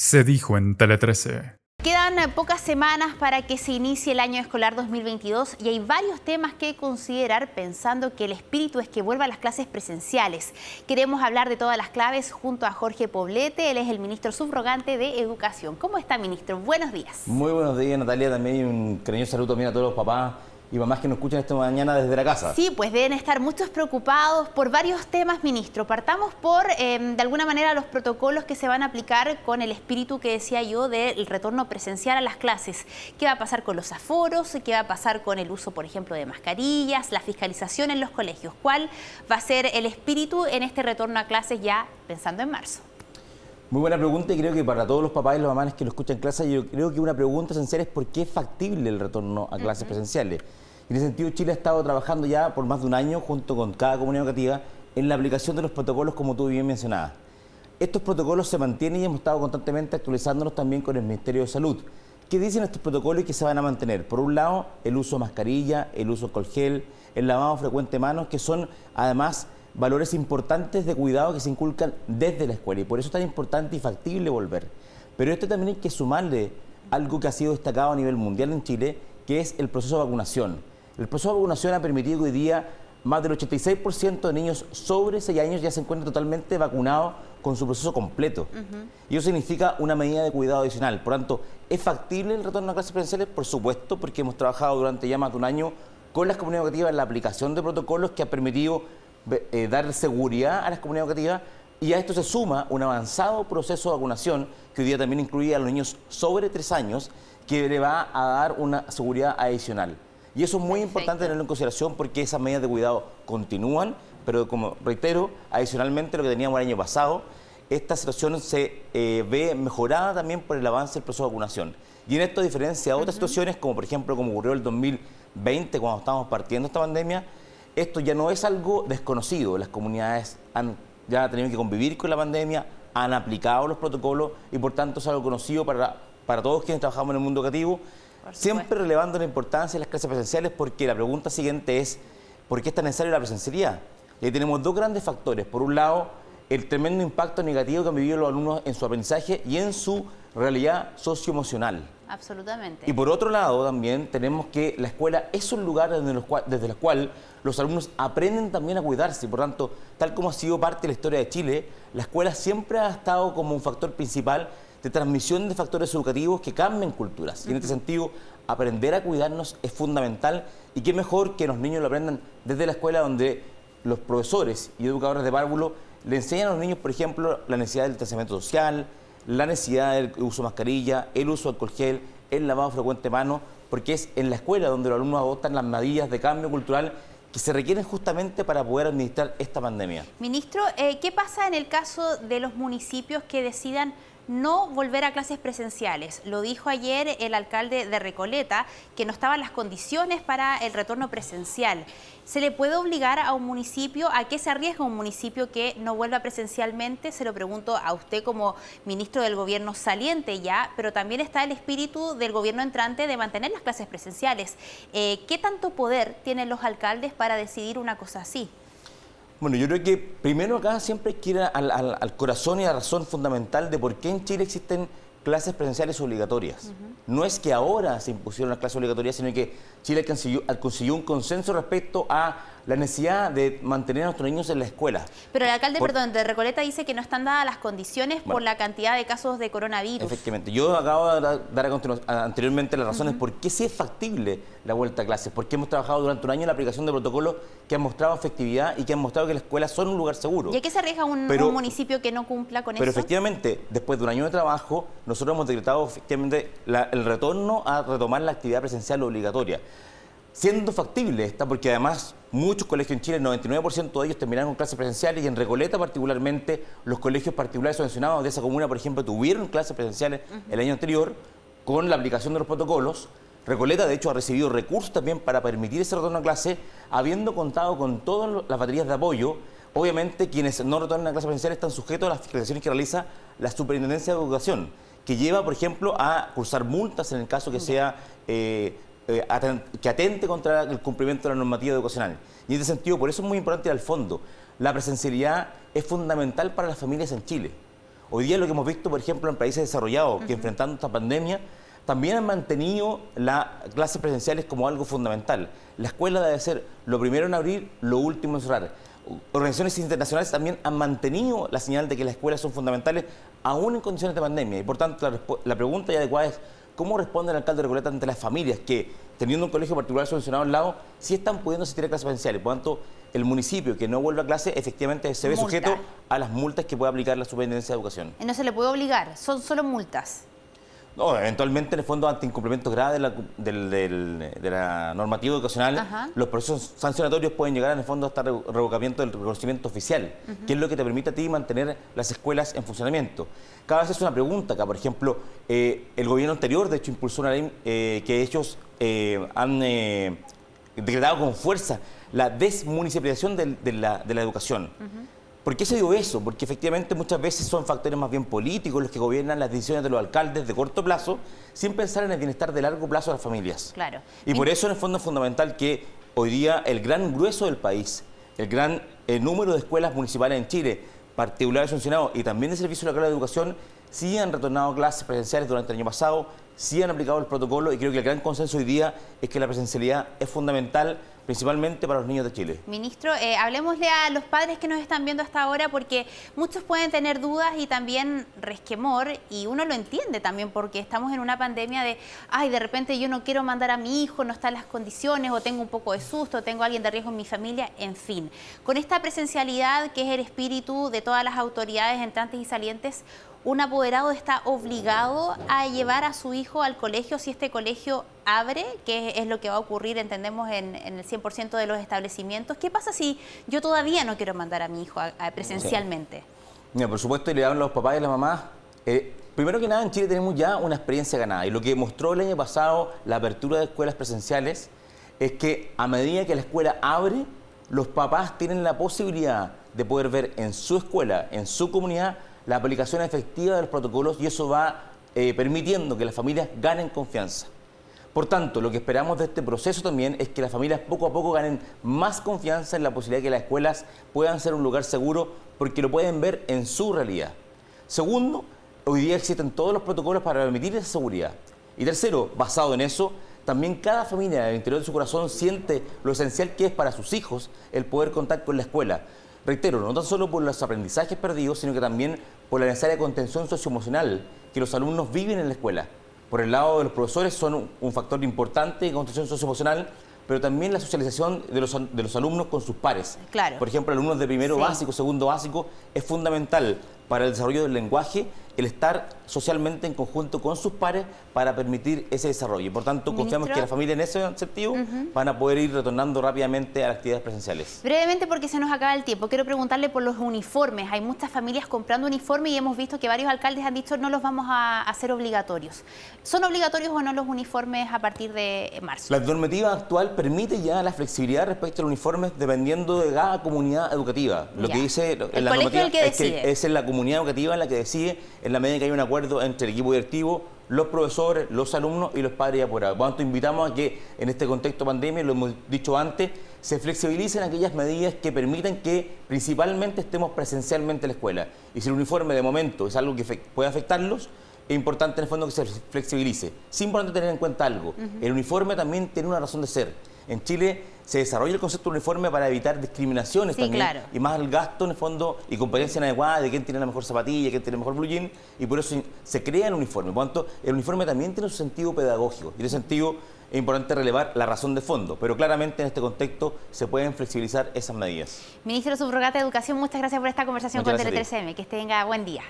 Se dijo en Tele 13. Quedan pocas semanas para que se inicie el año escolar 2022 y hay varios temas que considerar pensando que el espíritu es que vuelva a las clases presenciales. Queremos hablar de todas las claves junto a Jorge Poblete, él es el ministro subrogante de Educación. ¿Cómo está, ministro? Buenos días. Muy buenos días, Natalia. También un cariñoso saludo también a todos los papás y mamás que nos escuchan esta mañana desde la casa. Sí, pues deben estar muchos preocupados por varios temas, ministro. Partamos por, em, de alguna manera, los protocolos que se van a aplicar con el espíritu que decía yo del retorno presencial a las clases. ¿Qué va a pasar con los aforos? ¿Qué va a pasar con el uso, por ejemplo, de mascarillas? La fiscalización en los colegios. ¿Cuál va a ser el espíritu en este retorno a clases ya pensando en marzo? Muy buena pregunta y creo que para todos los papás y las mamás que lo escuchan en clase, yo creo que una pregunta esencial es por qué es factible el retorno a clases presenciales. En ese sentido, Chile ha estado trabajando ya por más de un año junto con cada comunidad educativa en la aplicación de los protocolos como tú bien mencionabas. Estos protocolos se mantienen y hemos estado constantemente actualizándonos también con el Ministerio de Salud. ¿Qué dicen estos protocolos y que se van a mantener? Por un lado, el uso de mascarilla, el uso de alcohol gel, el lavado frecuente de manos, que son además valores importantes de cuidado que se inculcan desde la escuela y por eso es tan importante y factible volver. Pero esto también hay que sumarle algo que ha sido destacado a nivel mundial en Chile, que es el proceso de vacunación. El proceso de vacunación ha permitido que hoy día más del 86% de niños sobre 6 años ya se encuentran totalmente vacunados con su proceso completo. Y eso significa una medida de cuidado adicional. Por tanto, ¿es factible el retorno a clases presenciales? Por supuesto, porque hemos trabajado durante ya más de un año con las comunidades educativas en la aplicación de protocolos que ha permitido eh, dar seguridad a las comunidades educativas y a esto se suma un avanzado proceso de vacunación que hoy día también incluye a los niños sobre 3 años que le va a dar una seguridad adicional. Y eso es muy importante tenerlo en consideración porque esas medidas de cuidado continúan, pero como reitero, adicionalmente lo que teníamos el año pasado, esta situación se eh, ve mejorada también por el avance del proceso de vacunación. Y en esto, a diferencia de otras situaciones, como por ejemplo como ocurrió el 2020, cuando estábamos partiendo esta pandemia, esto ya no es algo desconocido. Las comunidades han ya tenido que convivir con la pandemia, han aplicado los protocolos y por tanto es algo conocido para, para todos quienes trabajamos en el mundo educativo Siempre relevando la importancia de las clases presenciales porque la pregunta siguiente es, ¿por qué es tan necesaria la presencialidad? Y ahí tenemos dos grandes factores. Por un lado, el tremendo impacto negativo que han vivido los alumnos en su aprendizaje y en su realidad socioemocional. Absolutamente. Y por otro lado, también tenemos que la escuela es un lugar desde, el cual los alumnos aprenden también a cuidarse. Y por tanto, tal como ha sido parte de la historia de Chile, la escuela siempre ha estado como un factor principal de transmisión de factores educativos que cambien culturas. Y en este sentido, aprender a cuidarnos es fundamental y qué mejor que los niños lo aprendan desde la escuela donde los profesores y educadores de párvulo le enseñan a los niños, por ejemplo, la necesidad del distanciamiento social, la necesidad del uso de mascarilla, el uso de alcohol gel, el lavado frecuente de manos, porque es en la escuela donde los alumnos adoptan las medidas de cambio cultural que se requieren justamente para poder administrar esta pandemia. Ministro, eh, ¿qué pasa en el caso de los municipios que decidan no volver a clases presenciales. Lo dijo ayer el alcalde de Recoleta, que no estaban las condiciones para el retorno presencial. ¿Se le puede obligar a un municipio, a qué se arriesga un municipio que no vuelva presencialmente? Se lo pregunto a usted como ministro del gobierno saliente ya, pero también está el espíritu del gobierno entrante de mantener las clases presenciales. Eh, ¿Qué tanto poder tienen los alcaldes para decidir una cosa así? Bueno, yo creo que primero acá siempre hay que ir al, corazón y a la razón fundamental de por qué en Chile existen clases presenciales obligatorias. No es que ahora se impusieron las clases obligatorias, sino que Chile consiguió un consenso respecto a la necesidad de mantener a nuestros niños en la escuela. Pero el alcalde, perdón, de Recoleta dice que no están dadas las condiciones por la cantidad de casos de coronavirus. Efectivamente. Yo acabo de dar anteriormente las razones por qué sí es factible la vuelta a clases, porque hemos trabajado durante un año en la aplicación de protocolos que han mostrado efectividad y que han mostrado que las escuelas son un lugar seguro. ¿Y a qué se arriesga un, municipio que no cumpla con eso? Pero efectivamente, después de un año de trabajo, nosotros hemos decretado efectivamente el retorno a retomar la actividad presencial obligatoria siendo factible esta, porque además muchos colegios en Chile, el 99% de ellos terminaron con clases presenciales y en Recoleta particularmente los colegios particulares subvencionados de esa comuna, por ejemplo, tuvieron clases presenciales el año anterior con la aplicación de los protocolos. Recoleta, de hecho, ha recibido recursos también para permitir ese retorno a clase, habiendo contado con todas las baterías de apoyo. Obviamente, quienes no retornan a clases presenciales están sujetos a las fiscalizaciones que realiza la Superintendencia de Educación, que lleva, por ejemplo, a cursar multas en el caso que sea eh, eh, que atente contra el cumplimiento de la normativa educacional. Y en ese sentido, por eso es muy importante ir al fondo. La presencialidad es fundamental para las familias en Chile. Hoy día lo que hemos visto, por ejemplo, en países desarrollados, que enfrentando esta pandemia, también han mantenido las clases presenciales como algo fundamental. La escuela debe ser lo primero en abrir, lo último en cerrar. Organizaciones internacionales también han mantenido la señal de que las escuelas son fundamentales aún en condiciones de pandemia. Y por tanto, la, la pregunta ya adecuada es, ¿cómo responde el alcalde de Recoleta ante las familias que, teniendo un colegio particular solucionado al lado, sí están pudiendo asistir a clases presenciales? Por tanto, el municipio que no vuelve a clase efectivamente se ve Multa. sujeto a las multas que puede aplicar la Superintendencia de Educación. No se le puede obligar, son solo multas. No, eventualmente, en el fondo, ante incumplimientos graves de la, del- del- de la normativa educacional, Ajá. los procesos sancionatorios pueden llegar, en el fondo, hasta re- revocamiento del reconocimiento oficial, que es lo que te permite a ti mantener las escuelas en funcionamiento. Cada vez es una pregunta acá, por ejemplo, eh, el gobierno anterior, de hecho, impulsó una ley eh, que ellos eh, han decretado con fuerza la desmunicipalización de, la, de la educación. ¿Por qué se dio eso? Porque efectivamente muchas veces son factores más bien políticos los que gobiernan las decisiones de los alcaldes de corto plazo sin pensar en el bienestar de largo plazo de las familias. Claro. Y por eso en el fondo es fundamental que hoy día el gran grueso del país, el gran eh, número de escuelas municipales en Chile, particulares funcionados y también de servicio local de educación, sí han retornado a clases presenciales durante el año pasado, sí han aplicado el protocolo y creo que el gran consenso hoy día es que la presencialidad es fundamental principalmente para los niños de Chile. Ministro, eh, hablemosle a los padres que nos están viendo hasta ahora porque muchos pueden tener dudas y también resquemor y uno lo entiende también porque estamos en una pandemia de, ay, de repente yo no quiero mandar a mi hijo, no están las condiciones o tengo un poco de susto, tengo a alguien de riesgo en mi familia, en fin. Con esta presencialidad que es el espíritu de todas las autoridades entrantes y salientes, un apoderado está obligado a llevar a su hijo al colegio si este colegio abre, que es lo que va a ocurrir, entendemos, en, en el 100% de los establecimientos. ¿Qué pasa si yo todavía no quiero mandar a mi hijo a- a presencialmente? Mira, por supuesto, y le a los papás y a las mamás. eh, primero que nada, en Chile tenemos ya una experiencia ganada. Y lo que mostró el año pasado la apertura de escuelas presenciales es que a medida que la escuela abre, los papás tienen la posibilidad de poder ver en su escuela, en su comunidad, la aplicación efectiva de los protocolos y eso va eh, permitiendo que las familias ganen confianza. Por tanto, lo que esperamos de este proceso también es que las familias poco a poco ganen más confianza en la posibilidad de que las escuelas puedan ser un lugar seguro porque lo pueden ver en su realidad. Segundo, hoy día existen todos los protocolos para permitir esa seguridad. Y tercero, basado en eso, también cada familia en el interior de su corazón siente lo esencial que es para sus hijos el poder contar con la escuela. Reitero, no tan solo por los aprendizajes perdidos, sino que también por la necesaria contención socioemocional que los alumnos viven en la escuela. Por el lado de los profesores son un, factor importante de contención socioemocional, pero también la socialización de los, al- de los alumnos con sus pares. Claro. Por ejemplo, alumnos de primero Sí. básico, segundo básico, es fundamental para el desarrollo del lenguaje el estar socialmente en conjunto con sus pares para permitir ese desarrollo. Por tanto, confiamos Ministro. que las familias en ese sentido van a poder ir retornando rápidamente a las actividades presenciales. Brevemente, porque se nos acaba el tiempo, quiero preguntarle por los uniformes. Hay muchas familias comprando uniformes y hemos visto que varios alcaldes han dicho no los vamos a hacer obligatorios. ¿Son obligatorios o no los uniformes a partir de marzo? La normativa actual permite ya la flexibilidad respecto a los uniformes dependiendo de cada comunidad educativa. Lo Ya. que dice El la normativa es que es en la comunidad educativa en la que decide en la medida que hay un acuerdo entre el equipo directivo, los profesores, los alumnos y los padres y apoderados. Por lo tanto, invitamos a que en este contexto de pandemia, lo hemos dicho antes, se flexibilicen aquellas medidas que permitan que principalmente estemos presencialmente en la escuela. Y si el uniforme de momento es algo que puede afectarlos, es importante en el fondo que se flexibilice. Sí importante tener en cuenta algo. El uniforme también tiene una razón de ser. En Chile se desarrolla el concepto de uniforme para evitar discriminaciones Sí, también claro. y más el gasto en el fondo y competencia inadecuada de quién tiene la mejor zapatilla, quién tiene el mejor blue jean y por eso se crea el uniforme. Por lo tanto, el uniforme también tiene su sentido pedagógico y en ese sentido es importante relevar la razón de fondo, pero claramente en este contexto se pueden flexibilizar esas medidas. Ministro Subrogata de Educación, muchas gracias por esta conversación Muchas con gracias a ti. Tele 3M. Que tenga buen día.